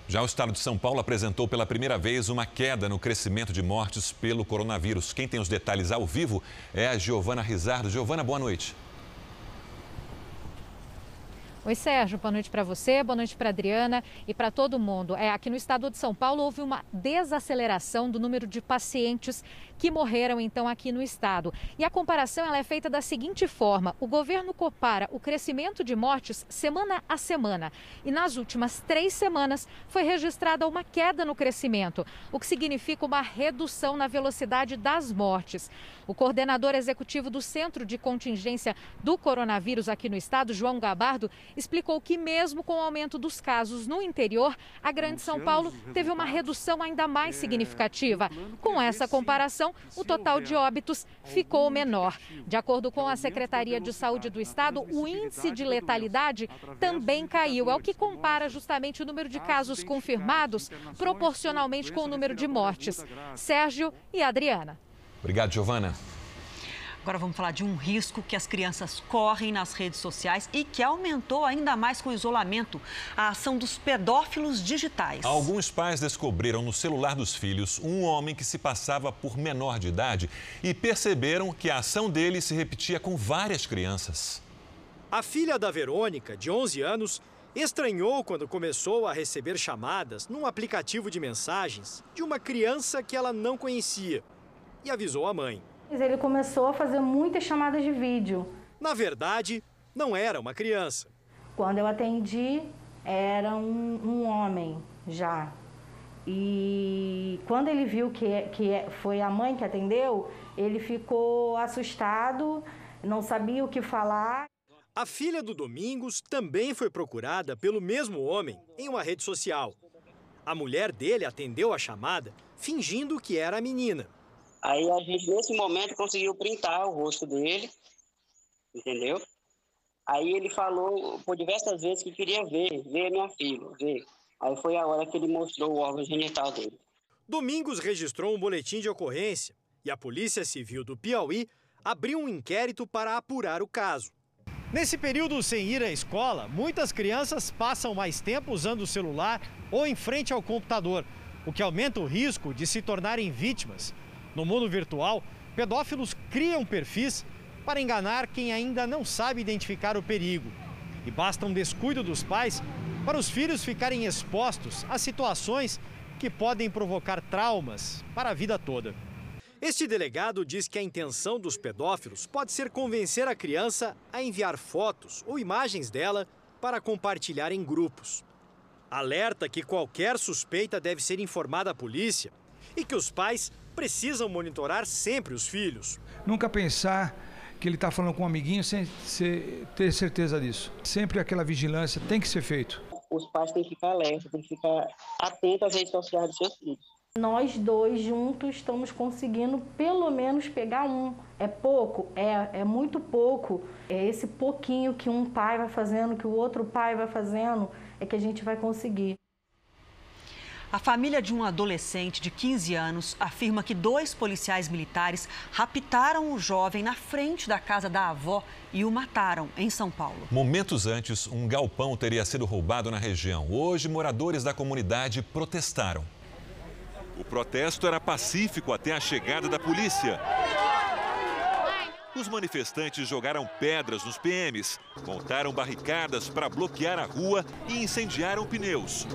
Já o estado de São Paulo apresentou pela primeira vez uma queda no crescimento de mortes pelo coronavírus. Quem tem os detalhes ao vivo é a Giovana Rizardo. Giovana, boa noite. Oi, Sérgio, boa noite para você, boa noite para Adriana e para todo mundo. É, aqui no estado de São Paulo houve uma desaceleração do número de pacientes que morreram então aqui no estado. E a comparação ela é feita da seguinte forma: o governo compara o crescimento de mortes semana a semana. E nas últimas três semanas foi registrada uma queda no crescimento, o que significa uma redução na velocidade das mortes. O coordenador executivo do Centro de Contingência do Coronavírus aqui no estado, João Gabardo, explicou que, mesmo com o aumento dos casos no interior, a Grande São Paulo teve uma redução ainda mais significativa. Com essa comparação, o total de óbitos ficou menor. De acordo com a Secretaria de Saúde do Estado, o índice de letalidade também caiu. É o que compara justamente o número de casos confirmados proporcionalmente com o número de mortes. Sérgio e Adriana. Obrigado, Giovana. Agora vamos falar de um risco que as crianças correm nas redes sociais e que aumentou ainda mais com o isolamento: a ação dos pedófilos digitais. Alguns pais descobriram no celular dos filhos um homem que se passava por menor de idade e perceberam que a ação dele se repetia com várias crianças. A filha da Verônica, de 11 anos, estranhou quando começou a receber chamadas num aplicativo de mensagens de uma criança que ela não conhecia e avisou a mãe. Ele começou a fazer muitas chamadas de vídeo. Na verdade, não era uma criança. Quando eu atendi, era um, um homem já. E quando ele viu que, que foi a mãe que atendeu, ele ficou assustado, não sabia o que falar. A filha do Domingos também foi procurada pelo mesmo homem em uma rede social. A mulher dele atendeu a chamada fingindo que era a menina. Aí a gente, nesse momento, conseguiu printar o rosto dele, entendeu? Aí ele falou por diversas vezes que queria ver, ver minha filha, ver. Aí foi a hora que ele mostrou o órgão genital dele. Domingos registrou um boletim de ocorrência e a Polícia Civil do Piauí abriu um inquérito para apurar o caso. Nesse período sem ir à escola, muitas crianças passam mais tempo usando o celular ou em frente ao computador, o que aumenta o risco de se tornarem vítimas no mundo virtual, pedófilos criam perfis para enganar quem ainda não sabe identificar o perigo. E basta um descuido dos pais para os filhos ficarem expostos a situações que podem provocar traumas para a vida toda. Este delegado diz que a intenção dos pedófilos pode ser convencer a criança a enviar fotos ou imagens dela para compartilhar em grupos. Alerta que qualquer suspeita deve ser informada à polícia e que os pais precisam monitorar sempre os filhos. Nunca pensar que ele está falando com um amiguinho sem ser, ter certeza disso. Sempre aquela vigilância tem que ser feito. Os pais têm que ficar alerta, têm que ficar atentos às redes sociais dos seus filhos. Nós dois juntos estamos conseguindo pelo menos pegar um. É pouco? É, é muito pouco. É esse pouquinho que um pai vai fazendo, que o outro pai vai fazendo, é que a gente vai conseguir. A família de um adolescente de 15 anos afirma que dois policiais militares raptaram o jovem na frente da casa da avó e o mataram em São Paulo. Momentos antes, um galpão teria sido roubado na região. Hoje, moradores da comunidade protestaram. O protesto era pacífico até a chegada da polícia. Os manifestantes jogaram pedras nos PMs, montaram barricadas para bloquear a rua e incendiaram pneus.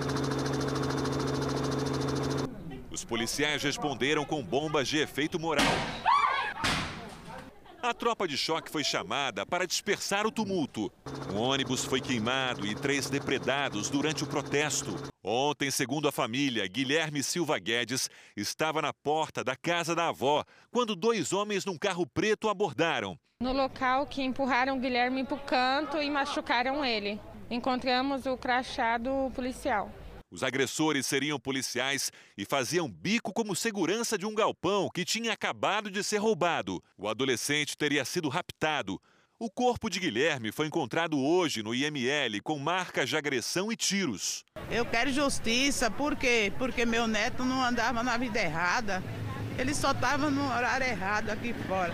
Os policiais responderam com bombas de efeito moral. A tropa de choque foi chamada para dispersar o tumulto. Um ônibus foi queimado e três depredados durante o protesto. Ontem, segundo a família, Guilherme Silva Guedes estava na porta da casa da avó quando dois homens num carro preto abordaram. No local que empurraram Guilherme para o canto e machucaram ele. Encontramos o crachado policial. Os agressores seriam policiais e faziam bico como segurança de um galpão que tinha acabado de ser roubado. O adolescente teria sido raptado. O corpo de Guilherme foi encontrado hoje no IML com marcas de agressão e tiros. Eu quero justiça, por quê? Porque meu neto não andava na vida errada. Ele só estava no horário errado aqui fora.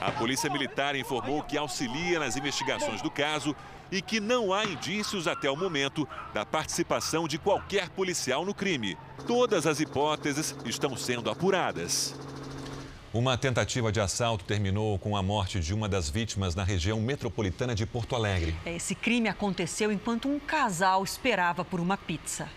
A Polícia Militar informou que auxilia nas investigações do caso e que não há indícios até o momento da participação de qualquer policial no crime. Todas as hipóteses estão sendo apuradas. Uma tentativa de assalto terminou com a morte de uma das vítimas na região metropolitana de Porto Alegre. Esse crime aconteceu enquanto um casal esperava por uma pizza.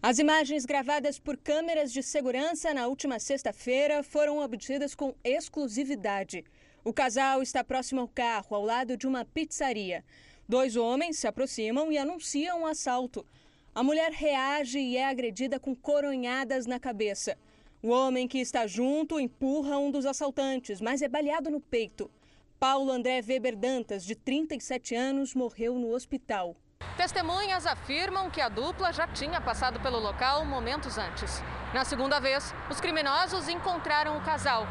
As imagens gravadas por câmeras de segurança na última sexta-feira foram obtidas com exclusividade. O casal está próximo ao carro, ao lado de uma pizzaria. Dois homens se aproximam e anunciam um assalto. A mulher reage e é agredida com coronhadas na cabeça. O homem que está junto empurra um dos assaltantes, mas é baleado no peito. Paulo André Weber Dantas, de 37 anos, morreu no hospital. Testemunhas afirmam que a dupla já tinha passado pelo local momentos antes. Na segunda vez, os criminosos encontraram o casal.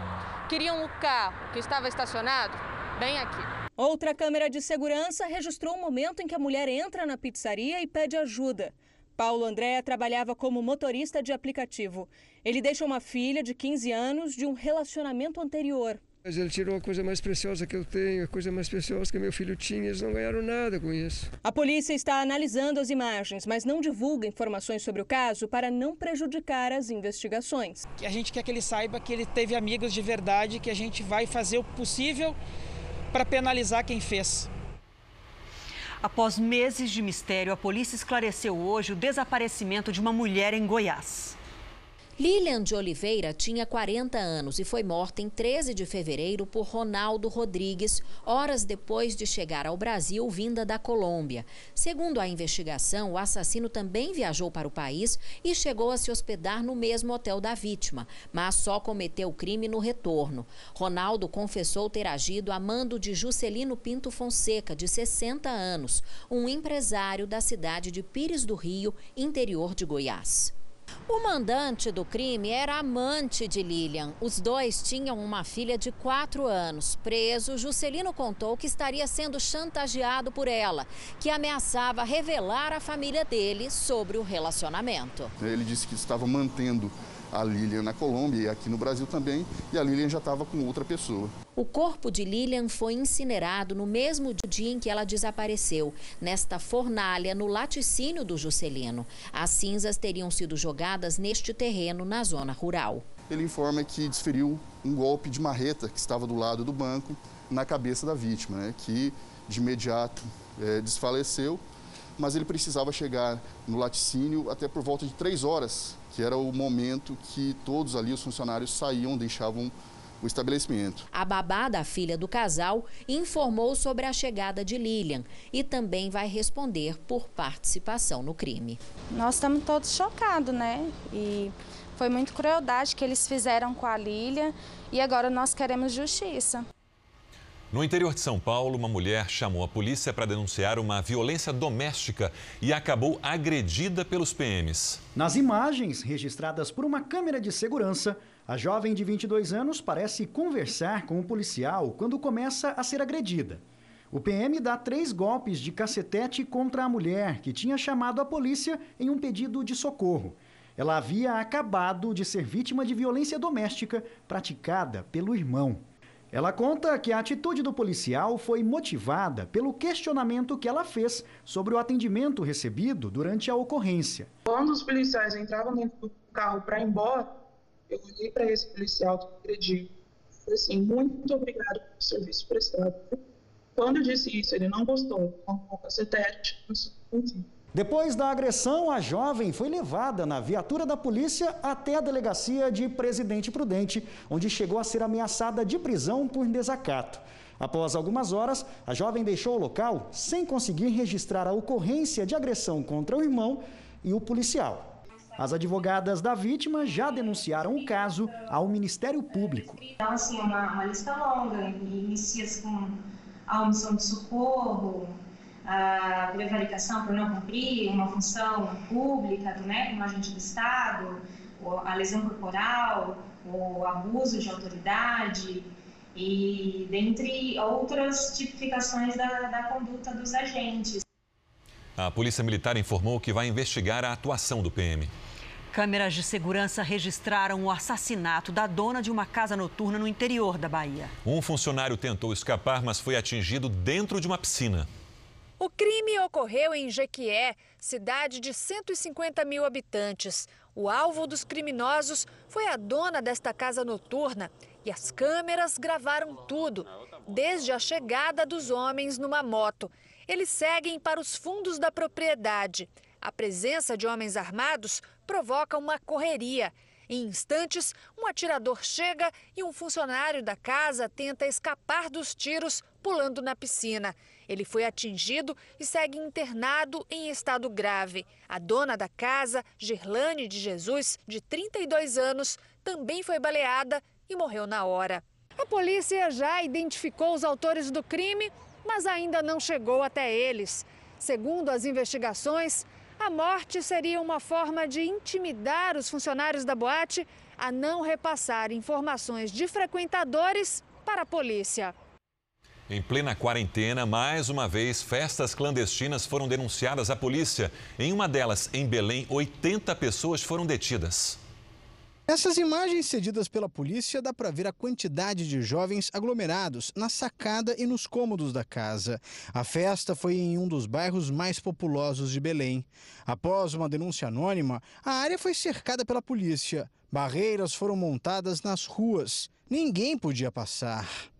Queriam o carro que estava estacionado bem aqui. Outra câmera de segurança registrou o momento em que a mulher entra na pizzaria e pede ajuda. Paulo André trabalhava como motorista de aplicativo. Ele deixa uma filha de 15 anos de um relacionamento anterior. Mas ele tirou a coisa mais preciosa que eu tenho, a coisa mais preciosa que meu filho tinha. Eles não ganharam nada com isso. A polícia está analisando as imagens, mas não divulga informações sobre o caso para não prejudicar as investigações. A gente quer que ele saiba que ele teve amigos de verdade, que a gente vai fazer o possível para penalizar quem fez. Após meses de mistério, a polícia esclareceu hoje o desaparecimento de uma mulher em Goiás. Lilian de Oliveira tinha 40 anos e foi morta em 13 de fevereiro por Ronaldo Rodrigues, horas depois de chegar ao Brasil vinda da Colômbia. Segundo a investigação, o assassino também viajou para o país e chegou a se hospedar no mesmo hotel da vítima, mas só cometeu o crime no retorno. Ronaldo confessou ter agido a mando de Juscelino Pinto Fonseca, de 60 anos, um empresário da cidade de Pires do Rio, interior de Goiás. O mandante do crime era amante de Lilian. Os dois tinham uma filha de quatro anos. Preso, Juscelino contou que estaria sendo chantageado por ela, que ameaçava revelar à família dele sobre o relacionamento. Ele disse que estava mantendo a Lilian na Colômbia e aqui no Brasil também, e a Lilian já estava com outra pessoa. O corpo de Lilian foi incinerado no mesmo dia em que ela desapareceu, nesta fornalha no laticínio do Juscelino. As cinzas teriam sido jogadas neste terreno na zona rural. Ele informa que desferiu um golpe de marreta que estava do lado do banco na cabeça da vítima, né, que de imediato é, desfaleceu, mas ele precisava chegar no laticínio até por volta de três horas que era o momento que todos ali, os funcionários, saíam, deixavam o estabelecimento. A babá da filha do casal informou sobre a chegada de Lilian e também vai responder por participação no crime. Nós estamos todos chocados, né? E foi muito crueldade que eles fizeram com a Lilian e agora nós queremos justiça. No interior de São Paulo, uma mulher chamou a polícia para denunciar uma violência doméstica e acabou agredida pelos PMs. Nas imagens registradas por uma câmera de segurança, a jovem de 22 anos parece conversar com o policial quando começa a ser agredida. O PM dá três golpes de cacetete contra a mulher, que tinha chamado a polícia em um pedido de socorro. Ela havia acabado de ser vítima de violência doméstica praticada pelo irmão. Ela conta que a atitude do policial foi motivada pelo questionamento que ela fez sobre o atendimento recebido durante a ocorrência. Quando os policiais entravam dentro do carro para ir embora, eu olhei para esse policial que agrediu. Falei assim, muito obrigado pelo serviço prestado. Quando eu disse isso, ele não gostou, com o cacetete, enfim. Depois da agressão, a jovem foi levada na viatura da polícia até a delegacia de Presidente Prudente, onde chegou a ser ameaçada de prisão por desacato. Após algumas horas, a jovem deixou o local sem conseguir registrar a ocorrência de agressão contra o irmão e o policial. As advogadas da vítima já denunciaram o caso ao Ministério Público. Então, assim, uma, uma lista longa, inicia com a omissão de socorro, a prevaricação por não cumprir uma função pública, do, né, como agente do Estado, a lesão corporal, o abuso de autoridade, e dentre outras tipificações da, da conduta dos agentes. A Polícia Militar informou que vai investigar a atuação do PM. Câmeras de segurança registraram o assassinato da dona de uma casa noturna no interior da Bahia. Um funcionário tentou escapar, mas foi atingido dentro de uma piscina. O crime ocorreu em Jequié, cidade de 150 mil habitantes. O alvo dos criminosos foi a dona desta casa noturna e as câmeras gravaram tudo, desde a chegada dos homens numa moto. Eles seguem para os fundos da propriedade. A presença de homens armados provoca uma correria. Em instantes, um atirador chega e um funcionário da casa tenta escapar dos tiros pulando na piscina. Ele foi atingido e segue internado em estado grave. A dona da casa, Gerlane de Jesus, de 32 anos, também foi baleada e morreu na hora. A polícia já identificou os autores do crime, mas ainda não chegou até eles. Segundo as investigações, a morte seria uma forma de intimidar os funcionários da boate a não repassar informações de frequentadores para a polícia. Em plena quarentena, mais uma vez, festas clandestinas foram denunciadas à polícia. Em uma delas, em Belém, 80 pessoas foram detidas. Nessas imagens cedidas pela polícia, dá para ver a quantidade de jovens aglomerados na sacada e nos cômodos da casa. A festa foi em um dos bairros mais populosos de Belém. Após uma denúncia anônima, a área foi cercada pela polícia. Barreiras foram montadas nas ruas. Ninguém podia passar.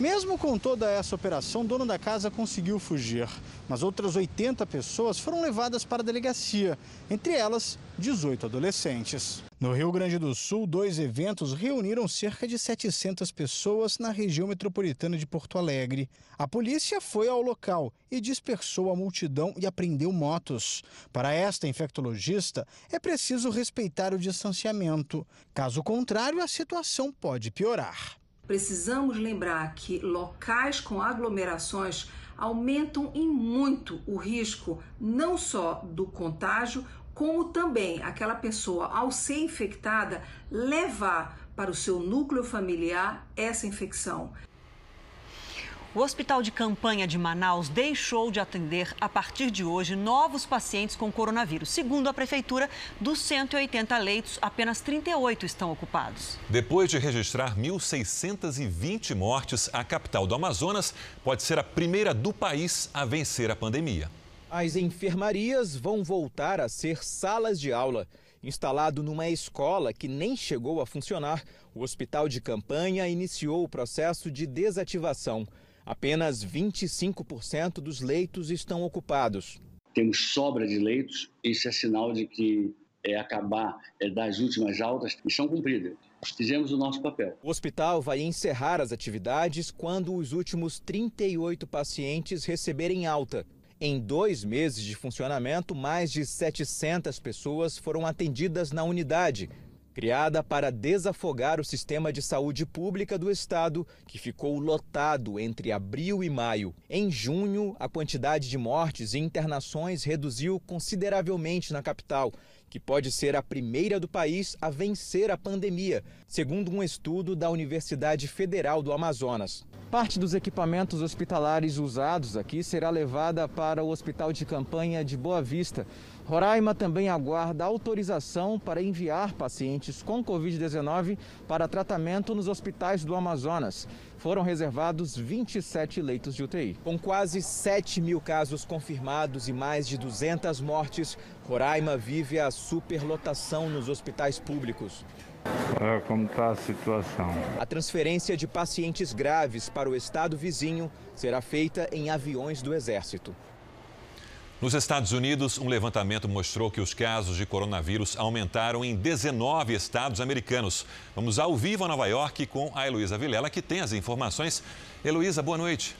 Mesmo com toda essa operação, o dono da casa conseguiu fugir, mas outras 80 pessoas foram levadas para a delegacia, entre elas 18 adolescentes. No Rio Grande do Sul, dois eventos reuniram cerca de 700 pessoas na região metropolitana de Porto Alegre. A polícia foi ao local e dispersou a multidão e apreendeu motos. Para esta infectologista, é preciso respeitar o distanciamento. Caso contrário, a situação pode piorar. Precisamos lembrar que locais com aglomerações aumentam em muito o risco não só do contágio, como também aquela pessoa, ao ser infectada, levar para o seu núcleo familiar essa infecção. O Hospital de Campanha de Manaus deixou de atender, a partir de hoje, novos pacientes com coronavírus. Segundo a Prefeitura, dos 180 leitos, apenas 38 estão ocupados. Depois de registrar 1.620 mortes, a capital do Amazonas pode ser a primeira do país a vencer a pandemia. As enfermarias vão voltar a ser salas de aula. Instalado numa escola que nem chegou a funcionar, o hospital de campanha iniciou o processo de desativação. Apenas 25% dos leitos estão ocupados. Temos sobra de leitos, isso é sinal de que é acabar é, das últimas altas missão cumprida. Fizemos o nosso papel. O hospital vai encerrar as atividades quando os últimos 38 pacientes receberem alta. Em dois meses de funcionamento, mais de 700 pessoas foram atendidas na unidade, criada para desafogar o sistema de saúde pública do estado, que ficou lotado entre abril e maio. Em junho, a quantidade de mortes e internações reduziu consideravelmente na capital, que pode ser a primeira do país a vencer a pandemia, segundo um estudo da Universidade Federal do Amazonas. Parte dos equipamentos hospitalares usados aqui será levada para o Hospital de Campanha de Boa Vista. Roraima também aguarda autorização para enviar pacientes com Covid-19 para tratamento nos hospitais do Amazonas. Foram reservados 27 leitos de UTI. Com quase 7 mil casos confirmados e mais de 200 mortes, Roraima vive a superlotação nos hospitais públicos. É, como está a situação? A transferência de pacientes graves para o estado vizinho será feita em aviões do Exército. Nos Estados Unidos, um levantamento mostrou que os casos de coronavírus aumentaram em 19 estados americanos. Vamos ao vivo a Nova York com a Heloísa Vilela, que tem as informações. Heloísa, boa noite.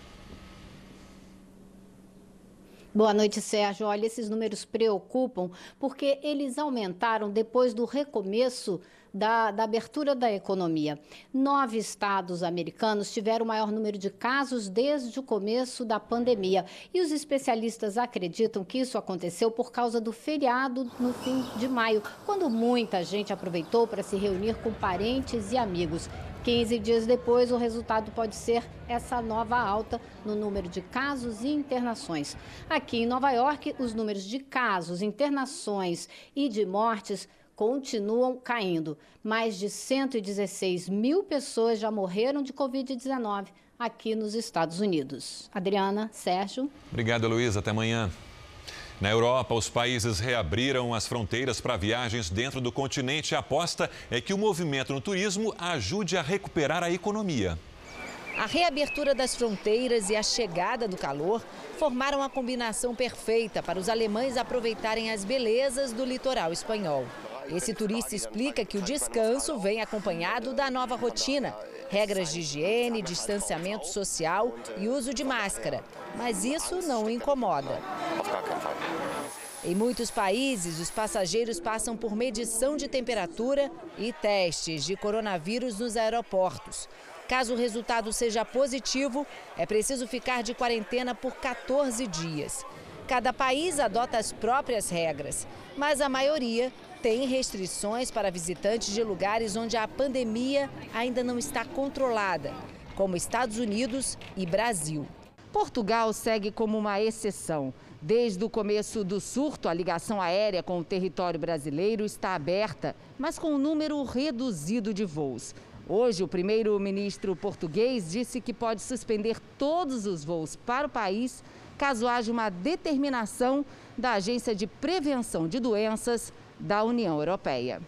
Boa noite, Sérgio. Olha, esses números preocupam porque eles aumentaram depois do recomeço da, da, abertura da economia. Nove estados americanos tiveram o maior número de casos desde o começo da pandemia. E os especialistas acreditam que isso aconteceu por causa do feriado no fim de maio, quando muita gente aproveitou para se reunir com parentes e amigos. 15 dias depois, o resultado pode ser essa nova alta no número de casos e internações. Aqui em Nova York, os números de casos, internações e de mortes continuam caindo. Mais de 116 mil pessoas já morreram de Covid-19 aqui nos Estados Unidos. Adriana, Sérgio. Obrigado, Luiz. Até amanhã. Na Europa, os países reabriram as fronteiras para viagens dentro do continente. A aposta é que o movimento no turismo ajude a recuperar a economia. A reabertura das fronteiras e a chegada do calor formaram a combinação perfeita para os alemães aproveitarem as belezas do litoral espanhol. Esse turista explica que o descanso vem acompanhado da nova rotina, regras de higiene, distanciamento social e uso de máscara. Mas isso não o incomoda. Em muitos países, os passageiros passam por medição de temperatura e testes de coronavírus nos aeroportos. Caso o resultado seja positivo, é preciso ficar de quarentena por 14 dias. Cada país adota as próprias regras, mas a maioria tem restrições para visitantes de lugares onde a pandemia ainda não está controlada, como Estados Unidos e Brasil. Portugal segue como uma exceção. Desde o começo do surto, a ligação aérea com o território brasileiro está aberta, mas com um número reduzido de voos. Hoje, o primeiro-ministro português disse que pode suspender todos os voos para o país caso haja uma determinação da Agência de Prevenção de Doenças da União Europeia.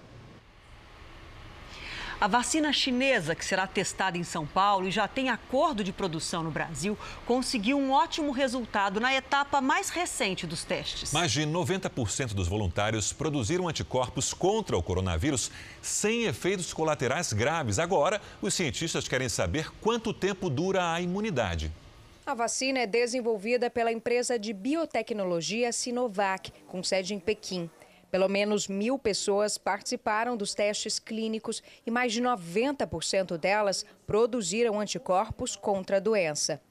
A vacina chinesa, que será testada em São Paulo e já tem acordo de produção no Brasil, conseguiu um ótimo resultado na etapa mais recente dos testes. Mais de 90% dos voluntários produziram anticorpos contra o coronavírus sem efeitos colaterais graves. Agora, os cientistas querem saber quanto tempo dura a imunidade. A vacina é desenvolvida pela empresa de biotecnologia Sinovac, com sede em Pequim. Pelo menos mil pessoas participaram dos testes clínicos e mais de 90% delas produziram anticorpos contra a doença.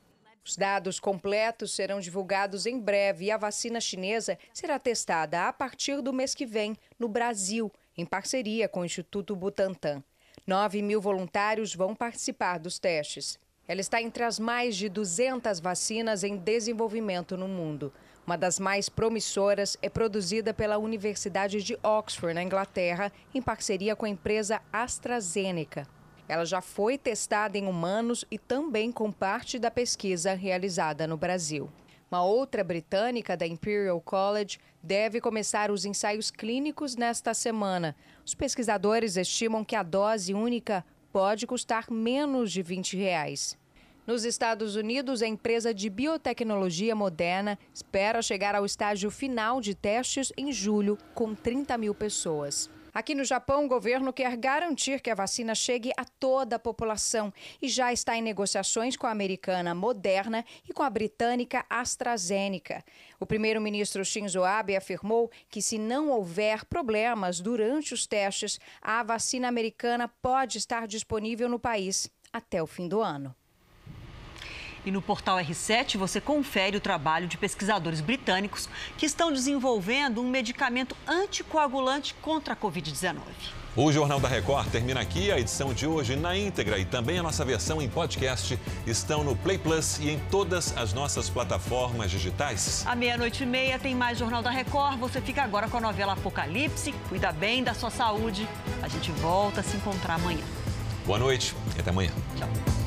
Os dados completos serão divulgados em breve e a vacina chinesa será testada a partir do mês que vem no Brasil, em parceria com o Instituto Butantan. 9 mil voluntários vão participar dos testes. Ela está entre as mais de 200 vacinas em desenvolvimento no mundo. Uma das mais promissoras é produzida pela Universidade de Oxford, na Inglaterra, em parceria com a empresa AstraZeneca. Ela já foi testada em humanos e também com parte da pesquisa realizada no Brasil. Uma outra britânica da Imperial College deve começar os ensaios clínicos nesta semana. Os pesquisadores estimam que a dose única pode custar menos de 20 reais. Nos Estados Unidos, a empresa de biotecnologia Moderna espera chegar ao estágio final de testes em julho, com 30 mil pessoas. Aqui no Japão, o governo quer garantir que a vacina chegue a toda a população e já está em negociações com a americana Moderna e com a britânica AstraZeneca. O primeiro-ministro Shinzo Abe afirmou que, se não houver problemas durante os testes, a vacina americana pode estar disponível no país até o fim do ano. E no portal R7 você confere o trabalho de pesquisadores britânicos que estão desenvolvendo um medicamento anticoagulante contra a Covid-19. O Jornal da Record termina aqui. A edição de hoje na íntegra e também a nossa versão em podcast estão no Play Plus e em todas as nossas plataformas digitais. À meia-noite e meia tem mais Jornal da Record. Você fica agora com a novela Apocalipse. Cuida bem da sua saúde. A gente volta a se encontrar amanhã. Boa noite e até amanhã. Tchau.